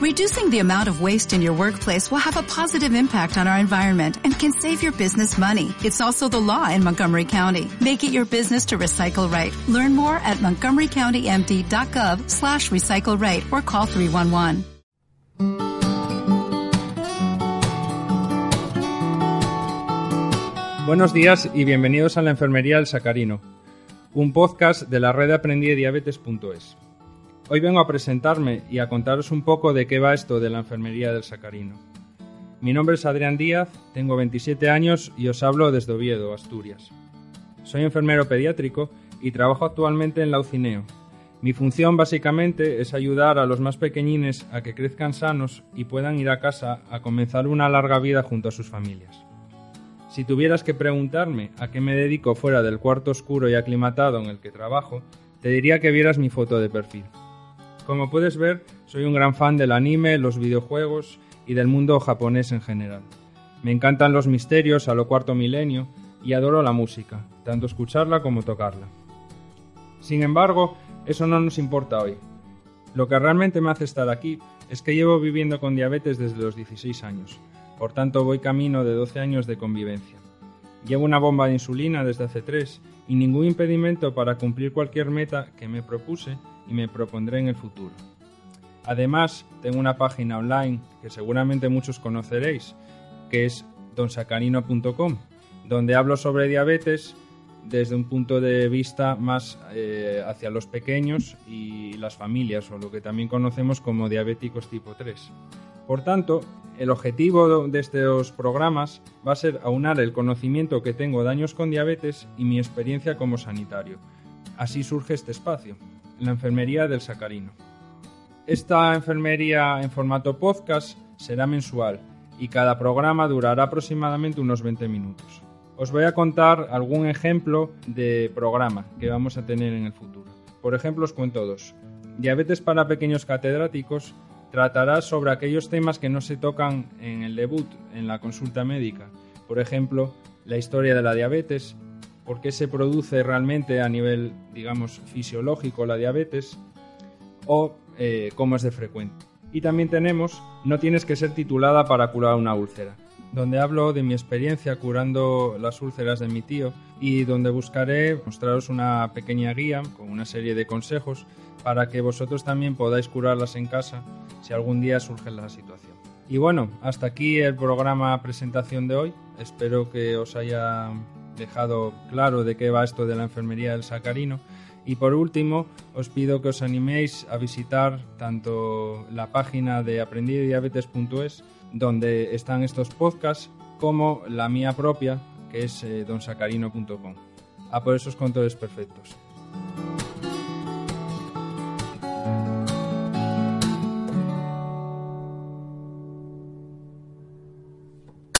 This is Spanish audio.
Reducing the amount of waste in your workplace will have a positive impact on our environment and can save your business money. It's also the law in Montgomery County. Make it your business to recycle right. Learn more at montgomerycountymd.gov slash recycle right or call 311. Buenos días y bienvenidos a la Enfermería del Sacarino, un podcast de la red de aprendidediabetes.es. Hoy vengo a presentarme y a contaros un poco de qué va esto de la Enfermería del Sacarino. Mi nombre es Adrián Díaz, tengo 27 años y os hablo desde Oviedo, Asturias. Soy enfermero pediátrico y trabajo actualmente en la UCINEO. Mi función básicamente es ayudar a los más pequeñines a que crezcan sanos y puedan ir a casa a comenzar una larga vida junto a sus familias. Si tuvieras que preguntarme a qué me dedico fuera del cuarto oscuro y aclimatado en el que trabajo, te diría que vieras mi foto de perfil. Como puedes ver, soy un gran fan del anime, los videojuegos y del mundo japonés en general. Me encantan los misterios a lo cuarto milenio y adoro la música, tanto escucharla como tocarla. Sin embargo, eso no nos importa hoy. Lo que realmente me hace estar aquí es que llevo viviendo con diabetes desde los 16 años por tanto, voy camino de 12 años de convivencia. Llevo una bomba de insulina desde hace 3 y ningún impedimento para cumplir cualquier meta que me propuse y me propondré en el futuro. Además, tengo una página online que seguramente muchos conoceréis, que es donsacarino.com, donde hablo sobre diabetes desde un punto de vista más eh, hacia los pequeños y las familias, o lo que también conocemos como diabéticos tipo 3. Por tanto, el objetivo de estos programas va a ser aunar el conocimiento que tengo de años con diabetes y mi experiencia como sanitario. Así surge este espacio, la enfermería del sacarino. Esta enfermería en formato podcast será mensual y cada programa durará aproximadamente unos 20 minutos. Os voy a contar algún ejemplo de programa que vamos a tener en el futuro. Por ejemplo, os cuento dos. Diabetes para pequeños catedráticos tratará sobre aquellos temas que no se tocan en el debut, en la consulta médica. Por ejemplo, la historia de la diabetes, por qué se produce realmente a nivel, digamos, fisiológico la diabetes o eh, cómo es de frecuente. Y también tenemos No tienes que ser titulada para curar una úlcera, donde hablo de mi experiencia curando las úlceras de mi tío y donde buscaré mostraros una pequeña guía con una serie de consejos para que vosotros también podáis curarlas en casa si algún día surge la situación. Y bueno, hasta aquí el programa presentación de hoy. Espero que os haya dejado claro de qué va esto de la enfermería del sacarino. Y por último, os pido que os animéis a visitar tanto la página de aprendidediabetes.es, donde están estos podcasts, como la mía propia, que es eh, donsacarino.com. A por esos controles perfectos.